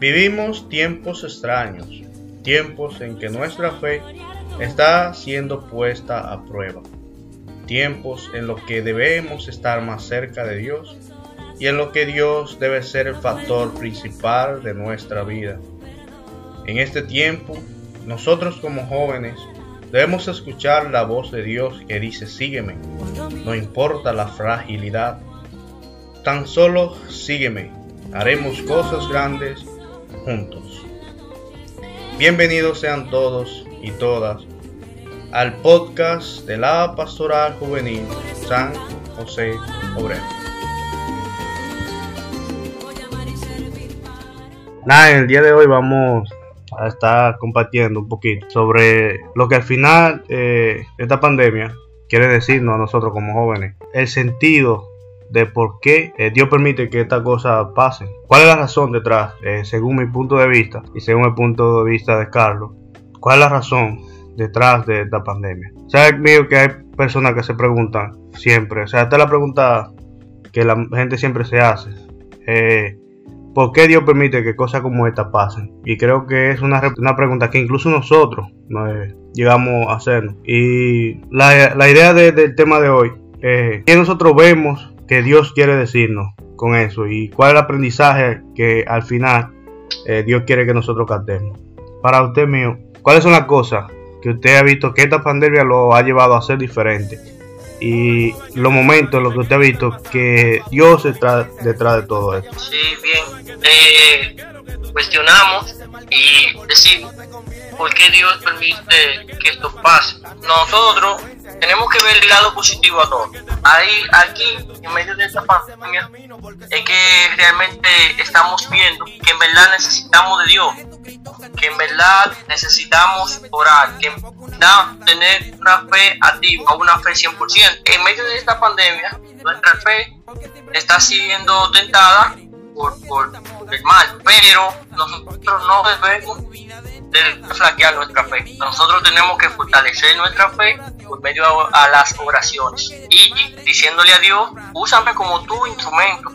Vivimos tiempos extraños, tiempos en que nuestra fe está siendo puesta a prueba, tiempos en los que debemos estar más cerca de Dios y en los que Dios debe ser el factor principal de nuestra vida. En este tiempo, nosotros como jóvenes debemos escuchar la voz de Dios que dice sígueme, no importa la fragilidad, tan solo sígueme, haremos cosas grandes Bienvenidos sean todos y todas al podcast de la Pastoral Juvenil San José Obrero. Nada, en el día de hoy vamos a estar compartiendo un poquito sobre lo que al final eh, esta pandemia quiere decirnos a nosotros como jóvenes, el sentido de por qué eh, Dios permite que estas cosas pasen. ¿Cuál es la razón detrás, eh, según mi punto de vista y según el punto de vista de Carlos? ¿Cuál es la razón detrás de esta pandemia? ¿Sabes mío que hay personas que se preguntan siempre? O sea, esta es la pregunta que la gente siempre se hace. Eh, ¿Por qué Dios permite que cosas como esta pasen? Y creo que es una, una pregunta que incluso nosotros llegamos a hacernos. Y la, la idea del tema de hoy es que nosotros vemos que Dios quiere decirnos con eso y cuál es el aprendizaje que al final eh, Dios quiere que nosotros captemos. Para usted mío, ¿cuáles son las cosas que usted ha visto que esta pandemia lo ha llevado a ser diferente? Y los momentos en los que usted ha visto que Dios está detrás de todo esto. Eh, cuestionamos y decimos, ¿por qué Dios permite que esto pase? Nosotros tenemos que ver el lado positivo a todo. Ahí, aquí, en medio de esta pandemia, es que realmente estamos viendo que en verdad necesitamos de Dios, que en verdad necesitamos orar, que en verdad tener una fe activa, una fe 100%. En medio de esta pandemia, nuestra fe está siendo tentada por, por mal, pero nosotros no debemos de flaquear nuestra fe. Nosotros tenemos que fortalecer nuestra fe por medio a, las oraciones y diciéndole a Dios, úsame como tu instrumento,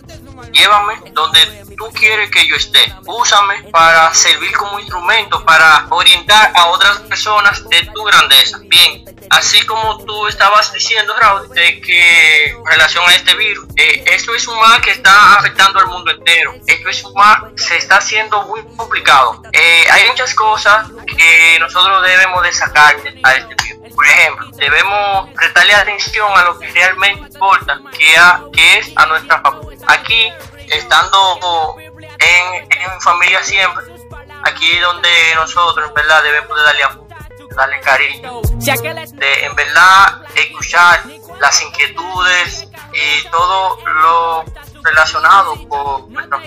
llévame donde tú quieres que yo esté, úsame para servir como instrumento, para orientar a otras personas de tu grandeza. Bien, así como tú estabas diciendo, Raúl, de que en relación a este virus, eh, esto es un mal que está afectando al mundo entero, esto es un mal, se está haciendo muy complicado. Eh, hay muchas cosas que nosotros debemos de sacar a este virus. Por ejemplo, debemos prestarle atención a lo que realmente importa, que, que es a nuestra familia. Aquí, estando en, en familia siempre, aquí donde nosotros en verdad debemos de darle amor, darle cariño, de en verdad escuchar las inquietudes y todo lo relacionado con nuestra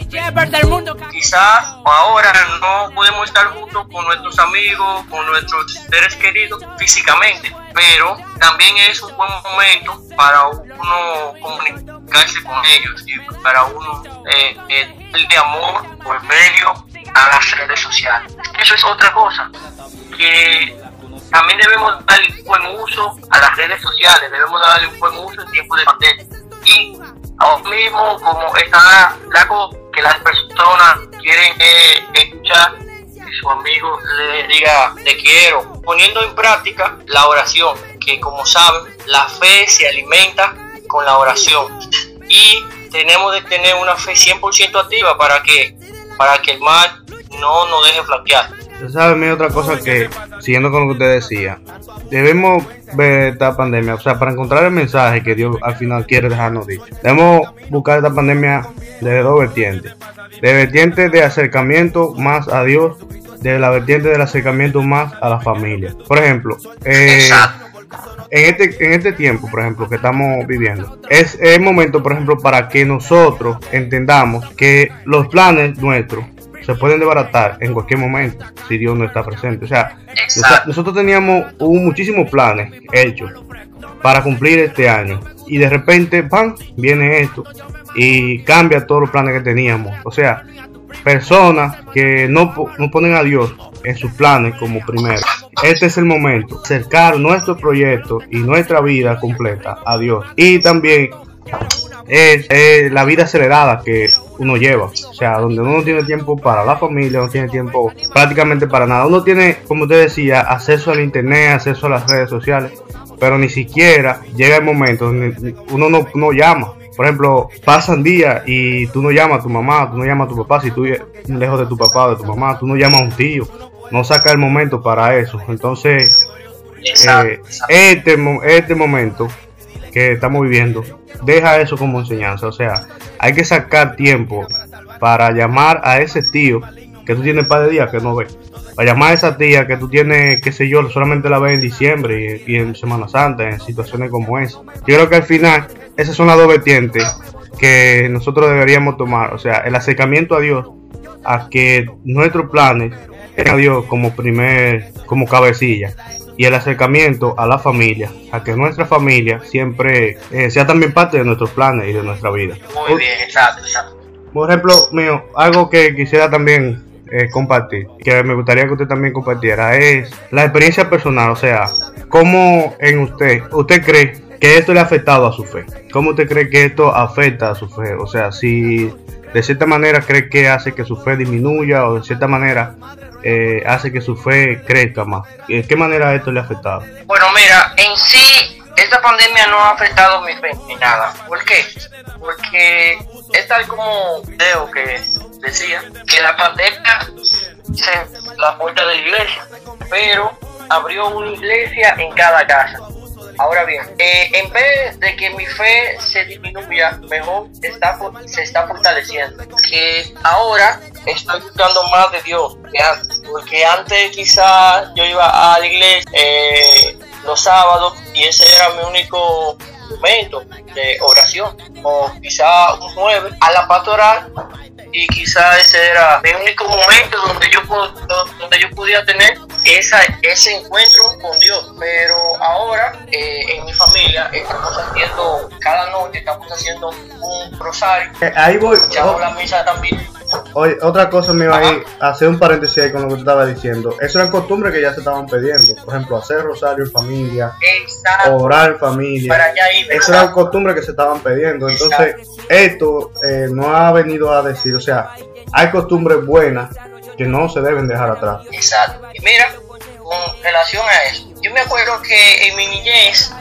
Quizás ahora no podemos estar juntos con nuestros amigos, con nuestros seres queridos físicamente, pero también es un buen momento para uno comunicarse con ellos y para uno eh, eh, el de amor por medio a las redes sociales. Eso es otra cosa que también debemos un buen uso a las redes sociales, debemos darle un buen uso en tiempo de pandemia. Y mismo, como está la que las personas quieren escuchar que su amigo le diga te quiero, poniendo en práctica la oración, que como saben, la fe se alimenta con la oración. Y tenemos de tener una fe 100% activa para que, para que el mal no nos deje flaquear. Usted sabe, otra cosa que, siguiendo con lo que usted decía, debemos ver esta pandemia, o sea, para encontrar el mensaje que Dios al final quiere dejarnos dicho, debemos buscar esta pandemia de dos vertientes. De vertiente de acercamiento más a Dios, de la vertiente del acercamiento más a la familia. Por ejemplo, eh, en este, en este tiempo, por ejemplo, que estamos viviendo, es el momento, por ejemplo, para que nosotros entendamos que los planes nuestros se pueden desbaratar en cualquier momento si Dios no está presente. O sea, nosotros teníamos muchísimos planes hechos para cumplir este año y de repente, ¡pam!, viene esto y cambia todos los planes que teníamos. O sea, personas que no, no ponen a Dios en sus planes como primero. Este es el momento, acercar nuestro proyecto y nuestra vida completa a Dios. Y también es, la vida acelerada que uno lleva. O sea, donde uno no tiene tiempo para la familia, no tiene tiempo prácticamente para nada. Uno tiene, como usted decía, acceso al internet, acceso a las redes sociales, pero ni siquiera llega el momento donde uno no, no llama. Por ejemplo, pasan días y tú no llamas a tu mamá, tú no llamas a tu papá, si tú lejos de tu papá o de tu mamá, tú no llamas a un tío, no saca el momento para eso. Entonces, eh, este, este momento estamos viviendo, deja eso como enseñanza. O sea, hay que sacar tiempo para llamar a ese tío que tú tienes par de días que no ves. Para llamar a esa tía que tú tienes, qué sé yo, solamente la ves en diciembre y, y en Semana Santa, en situaciones como esa. Yo creo que al final esas son las dos vertientes que nosotros deberíamos tomar. O sea, el acercamiento a Dios, a que nuestros planes a Dios como primer, como cabecilla. Y el acercamiento a la familia, a que nuestra familia siempre eh, sea también parte de nuestros planes y de nuestra vida. Muy bien, exacto, exacto. Por ejemplo, mío, algo que quisiera también eh, compartir, que me gustaría que usted también compartiera, es la experiencia personal, o sea, ¿cómo en usted, usted cree que esto le ha afectado a su fe? ¿Cómo usted cree que esto afecta a su fe? O sea, si de cierta manera cree que hace que su fe disminuya o de cierta manera eh, hace que su fe crezca más. ¿De qué manera esto le ha afectado? Bueno, mira, en sí esta pandemia no ha afectado mi fe ni nada. ¿Por qué? Porque es tal como Leo que decía que la pandemia se la puerta de la iglesia, pero abrió una iglesia en cada casa. Ahora bien, eh, en vez de que mi fe se disminuya, mejor está, se está fortaleciendo. Que ahora estoy buscando más de Dios que antes. Porque antes quizás yo iba a la iglesia eh, los sábados y ese era mi único momento de oración. O quizás un jueves a la pastoral y quizás ese era mi único momento donde yo, donde yo podía tener esa, ese encuentro con Dios. Pero ahora eh, en mi familia estamos haciendo, cada noche estamos haciendo un rosario. Eh, ahí voy. Oh. la misa también. Oye, otra cosa me iba a hacer un paréntesis ahí con lo que tú estabas diciendo. Eso era costumbre que ya se estaban pidiendo. Por ejemplo, hacer rosario en familia, orar en familia. Para Eso era costumbre que se estaban pidiendo. Entonces, esto eh, no ha venido a decir, o sea, hay costumbres buenas que no se deben dejar atrás. Exacto. Y mira, con relación a eso, yo me acuerdo que en mi niñez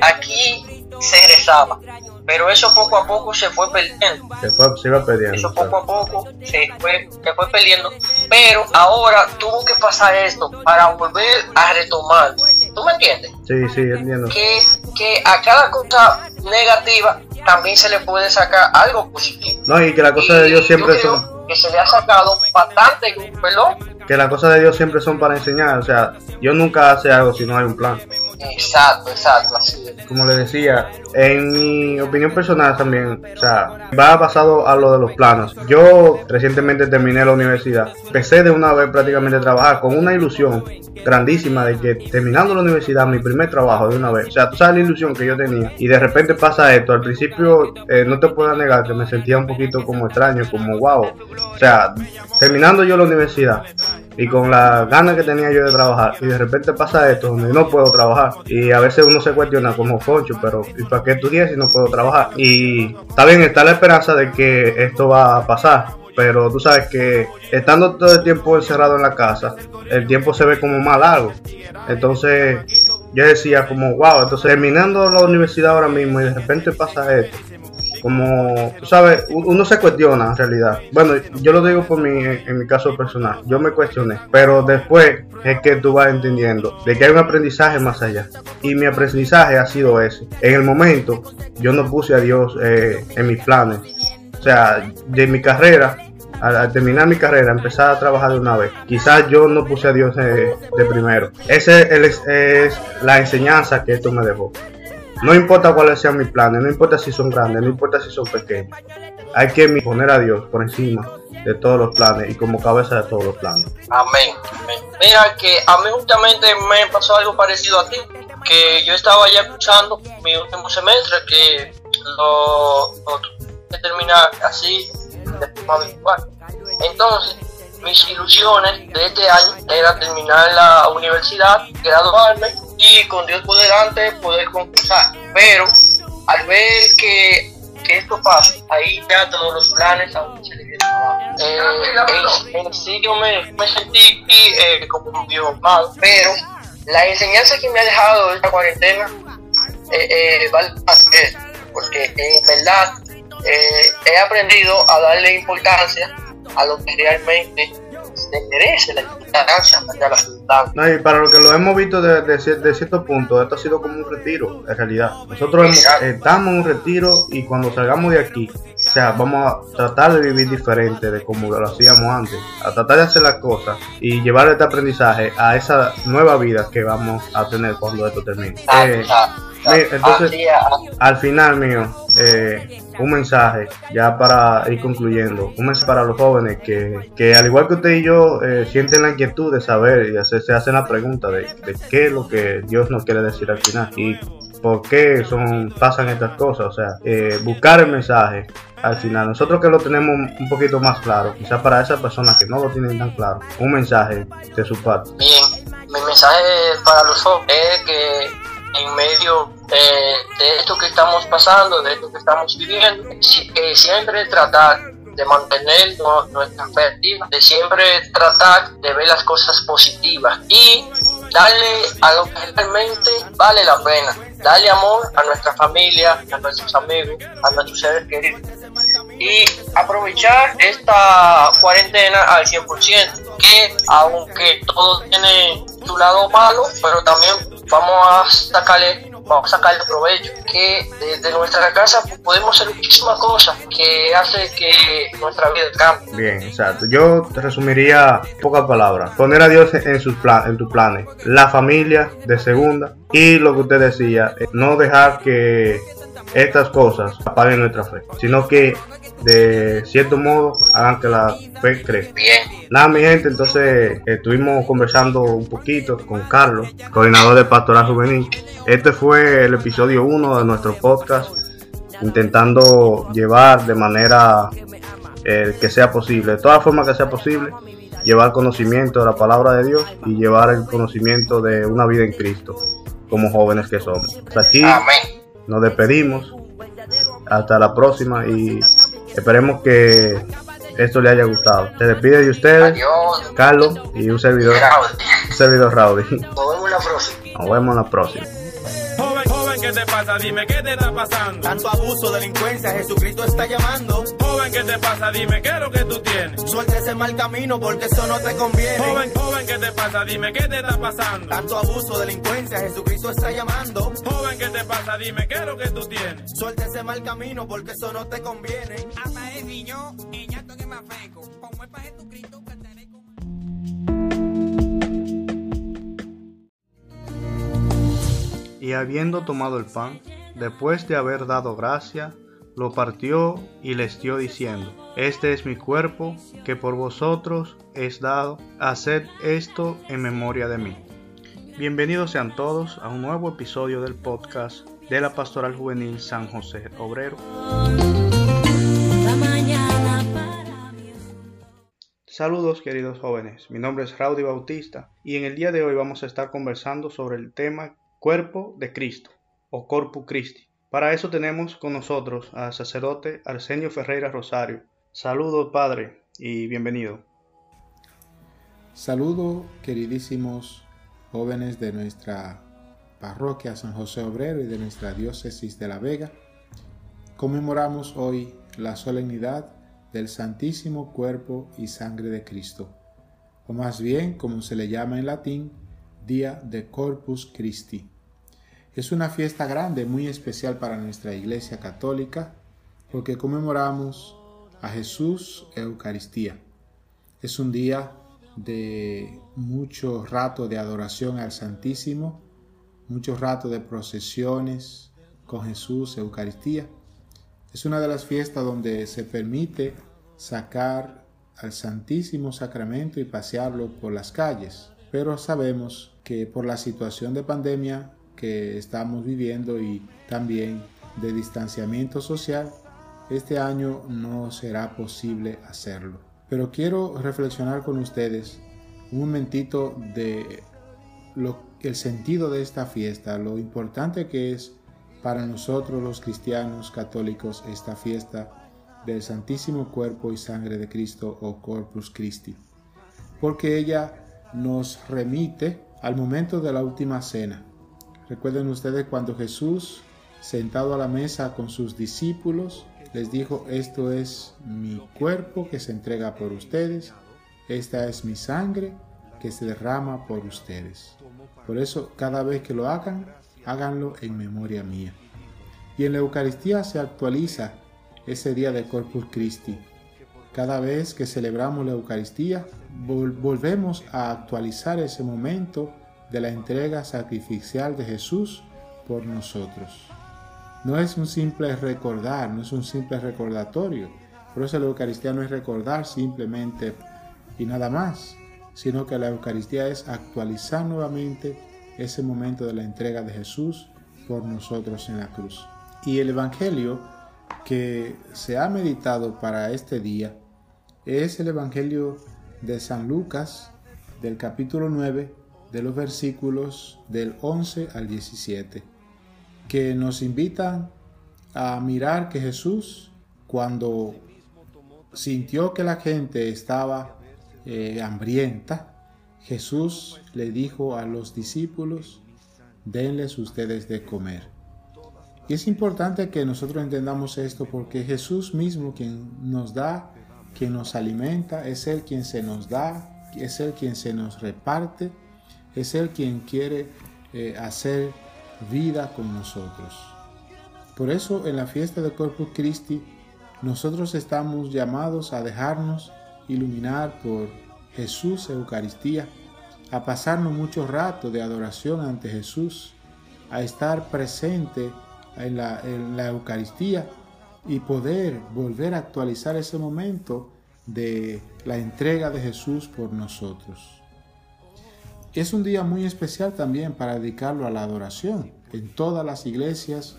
aquí se rezaba, pero eso poco a poco se fue perdiendo. Se, fue, se iba perdiendo. Eso poco a poco se fue, se fue perdiendo, pero ahora tuvo que pasar esto para volver a retomar. ¿Tú me entiendes? Sí, sí, entiendo. Que, que a cada cosa negativa también se le puede sacar algo positivo. No, y que la cosa de Dios siempre son que se le ha sacado bastante pelo. Que las cosas de Dios siempre son para enseñar, o sea, Dios nunca hace algo si no hay un plan. Exacto, exacto, Como le decía, en mi opinión personal también, o sea, va pasado a lo de los planos. Yo recientemente terminé la universidad, empecé de una vez prácticamente a trabajar con una ilusión grandísima de que terminando la universidad, mi primer trabajo de una vez, o sea, tú sabes la ilusión que yo tenía y de repente pasa esto. Al principio, eh, no te puedo negar que me sentía un poquito como extraño, como wow, o sea, terminando yo la universidad y con las ganas que tenía yo de trabajar y de repente pasa esto donde no puedo trabajar y a veces uno se cuestiona como Foncho pero ¿y para qué estudié si no puedo trabajar? y está bien está la esperanza de que esto va a pasar pero tú sabes que estando todo el tiempo encerrado en la casa el tiempo se ve como más largo entonces yo decía como wow entonces terminando la universidad ahora mismo y de repente pasa esto como, tú sabes, uno se cuestiona en realidad. Bueno, yo lo digo por mi, en mi caso personal, yo me cuestioné, pero después es que tú vas entendiendo de que hay un aprendizaje más allá. Y mi aprendizaje ha sido ese. En el momento, yo no puse a Dios eh, en mis planes. O sea, de mi carrera, al, terminar mi carrera, empezar a trabajar de una vez. Quizás yo no puse a Dios de primero. Esa es, es la enseñanza que esto me dejó. No importa cuáles sean mis planes, no importa si son grandes, no importa si son pequeños. Hay que poner a Dios por encima de todos los planes y como cabeza de todos los planes. Amén. Mira que a mí justamente me pasó algo parecido a ti, que yo estaba ya escuchando mi último semestre que lo, lo terminar así Entonces, mis ilusiones de este año era terminar la universidad, graduarme y con Dios por delante poder concursar. Pero al ver que que esto pase, ahí ya todos los planes aún se le. Eh, en, sí yo me, me sentí eh, como un Dios mal, pero la enseñanza que me ha dejado esta cuarentena eh, eh, vale más que porque en verdad eh, he aprendido a darle importancia a lo que realmente se merece la importancia de la ciudad. No, y para lo que lo hemos visto de, de, de cierto punto, esto ha sido como un retiro, en realidad. Nosotros hemos, estamos en un retiro y cuando salgamos de aquí, o sea, vamos a tratar de vivir diferente de como lo hacíamos antes, a tratar de hacer las cosas y llevar este aprendizaje a esa nueva vida que vamos a tener cuando esto termine. Ah, Eh, ah, ah, entonces, ah, al final mío, eh, un mensaje ya para ir concluyendo, un mensaje para los jóvenes que, que al igual que usted y yo eh, sienten la inquietud de saber y hacer, se hacen la pregunta de, de qué es lo que Dios nos quiere decir al final. Y por qué son, pasan estas cosas, o sea, eh, buscar el mensaje al final. Nosotros que lo tenemos un poquito más claro, quizás para esas personas que no lo tienen tan claro, un mensaje de su parte. Bien, mi mensaje para los jóvenes es que en medio eh, de esto que estamos pasando, de esto que estamos viviendo, si- siempre tratar de mantener nuestra fe de siempre tratar de ver las cosas positivas y darle a lo que realmente vale la pena, darle amor a nuestra familia, a nuestros amigos, a nuestros seres queridos. Y aprovechar esta cuarentena al 100%, que aunque todo tiene su lado malo, pero también vamos a sacarle vamos a sacarle provecho, que desde nuestra casa podemos hacer muchísimas cosas que hace que nuestra vida cambie. Bien, exacto. Yo te resumiría pocas palabras. Poner a Dios en sus plan, en tus planes. La familia de segunda. Y lo que usted decía, eh, no dejar que estas cosas apaguen nuestra fe, sino que de cierto modo hagan que la fe crezca. Bien, Nada, mi gente, entonces estuvimos conversando un poquito con Carlos, coordinador de Pastoral Juvenil. Este fue el episodio 1 de nuestro podcast, intentando llevar de manera eh, que sea posible, de todas formas que sea posible, llevar conocimiento de la palabra de Dios y llevar el conocimiento de una vida en Cristo, como jóvenes que somos. Hasta aquí amén. Nos despedimos. Hasta la próxima y esperemos que esto le haya gustado. Se despide de ustedes, Adiós. Carlos y un servidor, un servidor Rowdy. Nos vemos la próxima. Nos vemos en la próxima. Joven, joven, ¿qué te pasa? Dime, ¿qué te está pasando? Tanto abuso, delincuencia, Jesucristo está llamando. Joven, ¿qué te pasa? Dime, ¿qué es lo que tú tienes? Suelta ese mal camino porque eso no te conviene. Joven, joven, ¿qué te pasa? Dime, ¿qué te está pasando? Tanto abuso, delincuencia, Jesucristo está llamando. Joven, ¿qué te pasa? Dime, ¿qué es lo que tú tienes? Suelta ese mal camino porque eso no te conviene. Hasta el niño, ñato que me afeco. Como es para Jesucristo, Y habiendo tomado el pan, después de haber dado gracia, lo partió y les dio diciendo, Este es mi cuerpo, que por vosotros es dado, haced esto en memoria de mí. Bienvenidos sean todos a un nuevo episodio del podcast de la Pastoral Juvenil San José Obrero. Saludos queridos jóvenes, mi nombre es Raudy Bautista y en el día de hoy vamos a estar conversando sobre el tema Cuerpo de Cristo o Corpus Christi. Para eso tenemos con nosotros al sacerdote Arsenio Ferreira Rosario. Saludos Padre y bienvenido. Saludo, queridísimos jóvenes de nuestra parroquia San José Obrero y de nuestra diócesis de La Vega. Conmemoramos hoy la solemnidad del Santísimo Cuerpo y Sangre de Cristo, o más bien, como se le llama en latín, Día de Corpus Christi. Es una fiesta grande, muy especial para nuestra Iglesia Católica, porque conmemoramos a Jesús Eucaristía. Es un día de mucho rato de adoración al Santísimo, mucho rato de procesiones con Jesús, Eucaristía. Es una de las fiestas donde se permite sacar al Santísimo Sacramento y pasearlo por las calles. Pero sabemos que por la situación de pandemia que estamos viviendo y también de distanciamiento social, este año no será posible hacerlo. Pero quiero reflexionar con ustedes un momentito de lo, el sentido de esta fiesta, lo importante que es para nosotros los cristianos católicos esta fiesta del Santísimo Cuerpo y Sangre de Cristo o Corpus Christi, porque ella nos remite al momento de la última cena. Recuerden ustedes cuando Jesús, sentado a la mesa con sus discípulos, les dijo, esto es mi cuerpo que se entrega por ustedes, esta es mi sangre que se derrama por ustedes. Por eso, cada vez que lo hagan, háganlo en memoria mía. Y en la Eucaristía se actualiza ese día de Corpus Christi. Cada vez que celebramos la Eucaristía, vol- volvemos a actualizar ese momento de la entrega sacrificial de Jesús por nosotros. No es un simple recordar, no es un simple recordatorio. Por eso la Eucaristía no es recordar simplemente y nada más, sino que la Eucaristía es actualizar nuevamente ese momento de la entrega de Jesús por nosotros en la cruz. Y el Evangelio que se ha meditado para este día es el Evangelio de San Lucas del capítulo 9 de los versículos del 11 al 17 que nos invitan a mirar que Jesús cuando sintió que la gente estaba eh, hambrienta, Jesús le dijo a los discípulos, denles ustedes de comer. Y es importante que nosotros entendamos esto porque Jesús mismo quien nos da, quien nos alimenta, es Él quien se nos da, es Él quien se nos reparte, es Él quien quiere eh, hacer vida con nosotros. Por eso en la fiesta de Corpus Christi nosotros estamos llamados a dejarnos iluminar por Jesús Eucaristía, a pasarnos mucho rato de adoración ante Jesús, a estar presente en la Eucaristía y poder volver a actualizar ese momento de la entrega de Jesús por nosotros. Es un día muy especial también para dedicarlo a la adoración. En todas las iglesias,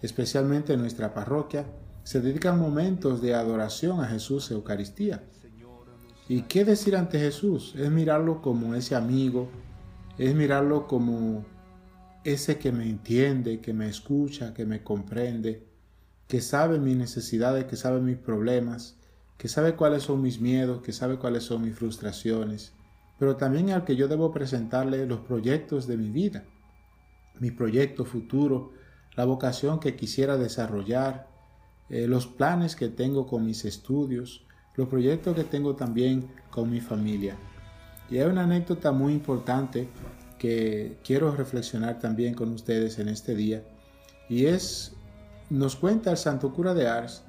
especialmente en nuestra parroquia, se dedican momentos de adoración a Jesús Eucaristía. ¿Y qué decir ante Jesús? Es mirarlo como ese amigo, es mirarlo como ese que me entiende, que me escucha, que me comprende, que sabe mis necesidades, que sabe mis problemas, que sabe cuáles son mis miedos, que sabe cuáles son mis frustraciones, pero también al que yo debo presentarle los proyectos de mi vida, mi proyecto futuro, la vocación que quisiera desarrollar, eh, los planes que tengo con mis estudios, los proyectos que tengo también con mi familia. Y hay una anécdota muy importante que quiero reflexionar también con ustedes en este día, y es, nos cuenta el santo cura de Ars,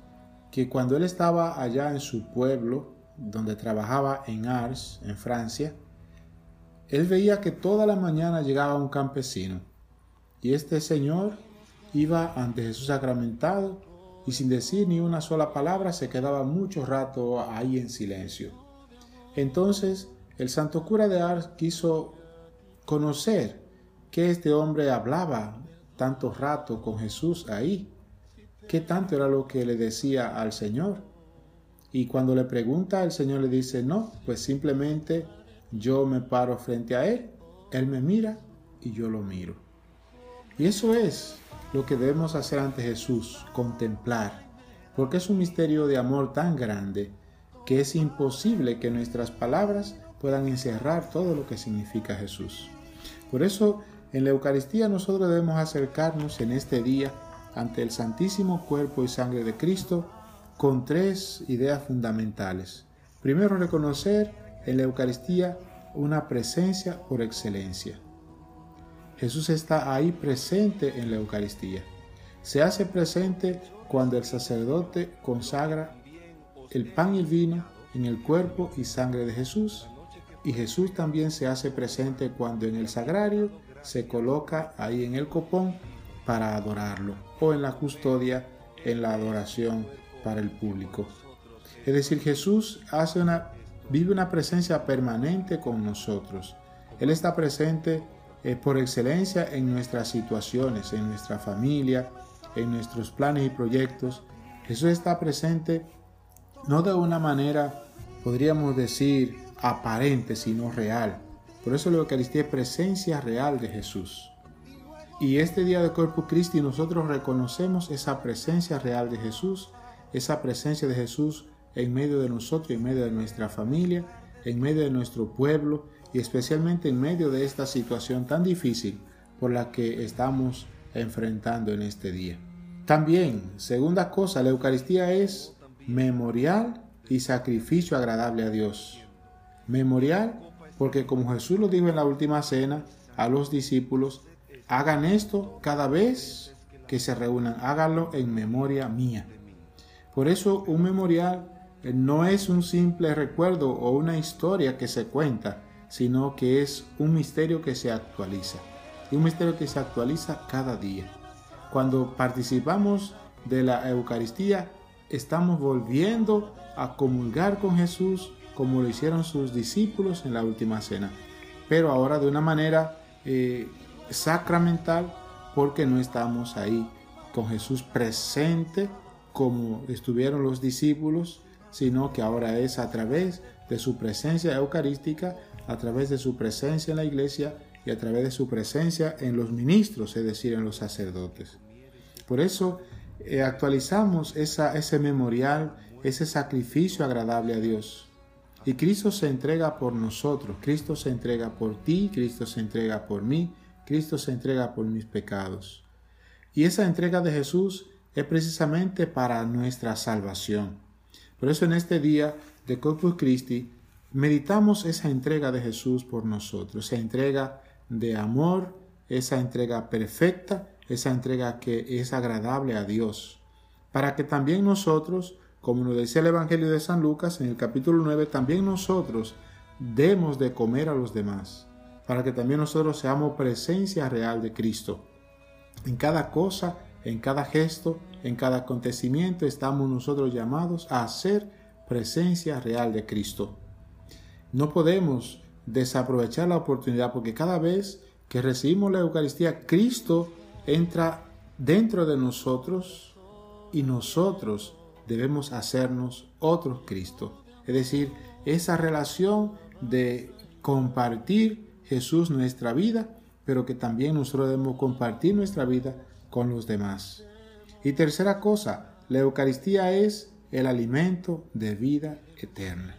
que cuando él estaba allá en su pueblo, donde trabajaba en Ars, en Francia, él veía que toda la mañana llegaba un campesino, y este señor iba ante Jesús sacramentado y sin decir ni una sola palabra se quedaba mucho rato ahí en silencio. Entonces el santo cura de Ars quiso conocer que este hombre hablaba tanto rato con Jesús ahí, qué tanto era lo que le decía al Señor. Y cuando le pregunta, el Señor le dice, no, pues simplemente yo me paro frente a Él, Él me mira y yo lo miro. Y eso es lo que debemos hacer ante Jesús, contemplar, porque es un misterio de amor tan grande que es imposible que nuestras palabras puedan encerrar todo lo que significa Jesús. Por eso, en la Eucaristía nosotros debemos acercarnos en este día ante el Santísimo Cuerpo y Sangre de Cristo con tres ideas fundamentales. Primero, reconocer en la Eucaristía una presencia por excelencia. Jesús está ahí presente en la Eucaristía. Se hace presente cuando el sacerdote consagra el pan y el vino en el cuerpo y sangre de Jesús. Y Jesús también se hace presente cuando en el sagrario se coloca ahí en el copón para adorarlo o en la custodia en la adoración el público. Es decir, Jesús hace una, vive una presencia permanente con nosotros. Él está presente eh, por excelencia en nuestras situaciones, en nuestra familia, en nuestros planes y proyectos. Jesús está presente no de una manera, podríamos decir, aparente, sino real. Por eso la Eucaristía es presencia real de Jesús. Y este día de Corpus Christi nosotros reconocemos esa presencia real de Jesús, esa presencia de Jesús en medio de nosotros, en medio de nuestra familia, en medio de nuestro pueblo y especialmente en medio de esta situación tan difícil por la que estamos enfrentando en este día. También, segunda cosa, la Eucaristía es memorial y sacrificio agradable a Dios. Memorial porque como Jesús lo dijo en la última cena a los discípulos, hagan esto cada vez que se reúnan, háganlo en memoria mía. Por eso un memorial no es un simple recuerdo o una historia que se cuenta, sino que es un misterio que se actualiza. Y un misterio que se actualiza cada día. Cuando participamos de la Eucaristía, estamos volviendo a comulgar con Jesús como lo hicieron sus discípulos en la última cena. Pero ahora de una manera eh, sacramental porque no estamos ahí con Jesús presente como estuvieron los discípulos, sino que ahora es a través de su presencia eucarística, a través de su presencia en la iglesia y a través de su presencia en los ministros, es decir, en los sacerdotes. Por eso eh, actualizamos ese memorial, ese sacrificio agradable a Dios. Y Cristo se entrega por nosotros, Cristo se entrega por ti, Cristo se entrega por mí, Cristo se entrega por mis pecados. Y esa entrega de Jesús es precisamente para nuestra salvación. Por eso en este día de Corpus Christi meditamos esa entrega de Jesús por nosotros, esa entrega de amor, esa entrega perfecta, esa entrega que es agradable a Dios, para que también nosotros como nos decía el Evangelio de San Lucas en el capítulo 9, también nosotros demos de comer a los demás, para que también nosotros seamos presencia real de Cristo. En cada cosa, en cada gesto, en cada acontecimiento estamos nosotros llamados a ser presencia real de Cristo. No podemos desaprovechar la oportunidad porque cada vez que recibimos la Eucaristía, Cristo entra dentro de nosotros y nosotros debemos hacernos otro Cristo. Es decir, esa relación de compartir Jesús nuestra vida, pero que también nosotros debemos compartir nuestra vida con los demás. Y tercera cosa, la Eucaristía es el alimento de vida eterna.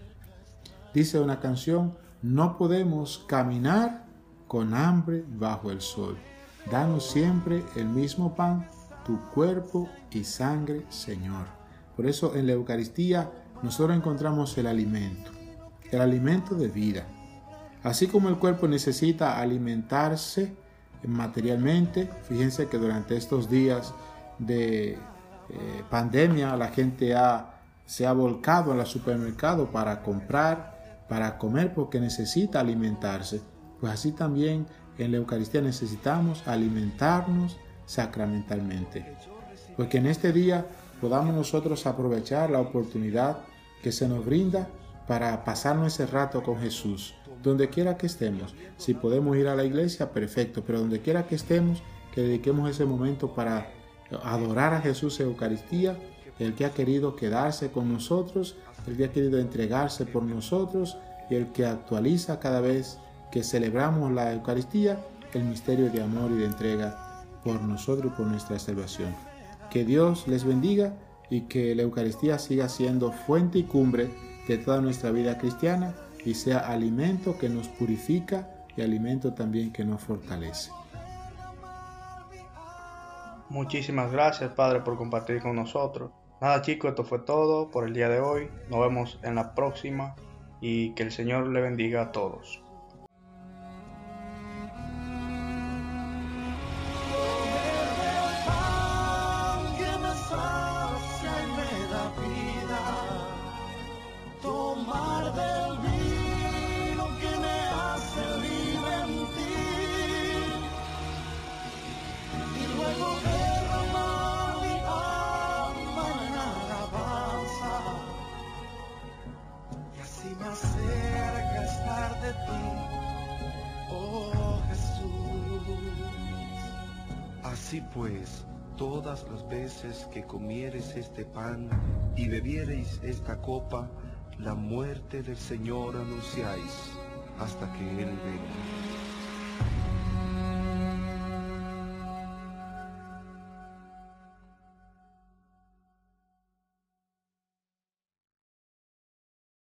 Dice una canción, no podemos caminar con hambre bajo el sol. Danos siempre el mismo pan, tu cuerpo y sangre, Señor. Por eso en la Eucaristía nosotros encontramos el alimento, el alimento de vida. Así como el cuerpo necesita alimentarse materialmente, fíjense que durante estos días de eh, pandemia la gente se ha volcado al supermercado para comprar, para comer porque necesita alimentarse. Pues así también en la Eucaristía necesitamos alimentarnos sacramentalmente. Porque en este día podamos nosotros aprovechar la oportunidad que se nos brinda para pasarnos ese rato con Jesús, donde quiera que estemos. Si podemos ir a la iglesia, perfecto, pero donde quiera que estemos, que dediquemos ese momento para adorar a Jesús en Eucaristía, el que ha querido quedarse con nosotros, el que ha querido entregarse por nosotros y el que actualiza cada vez que celebramos la Eucaristía el misterio de amor y de entrega por nosotros y por nuestra salvación. Que Dios les bendiga y que la Eucaristía siga siendo fuente y cumbre de toda nuestra vida cristiana y sea alimento que nos purifica y alimento también que nos fortalece. Muchísimas gracias Padre por compartir con nosotros. Nada chicos, esto fue todo por el día de hoy. Nos vemos en la próxima y que el Señor le bendiga a todos. Pues, todas las veces que comiereis este pan y bebiereis esta copa, la muerte del Señor anunciáis hasta que Él venga.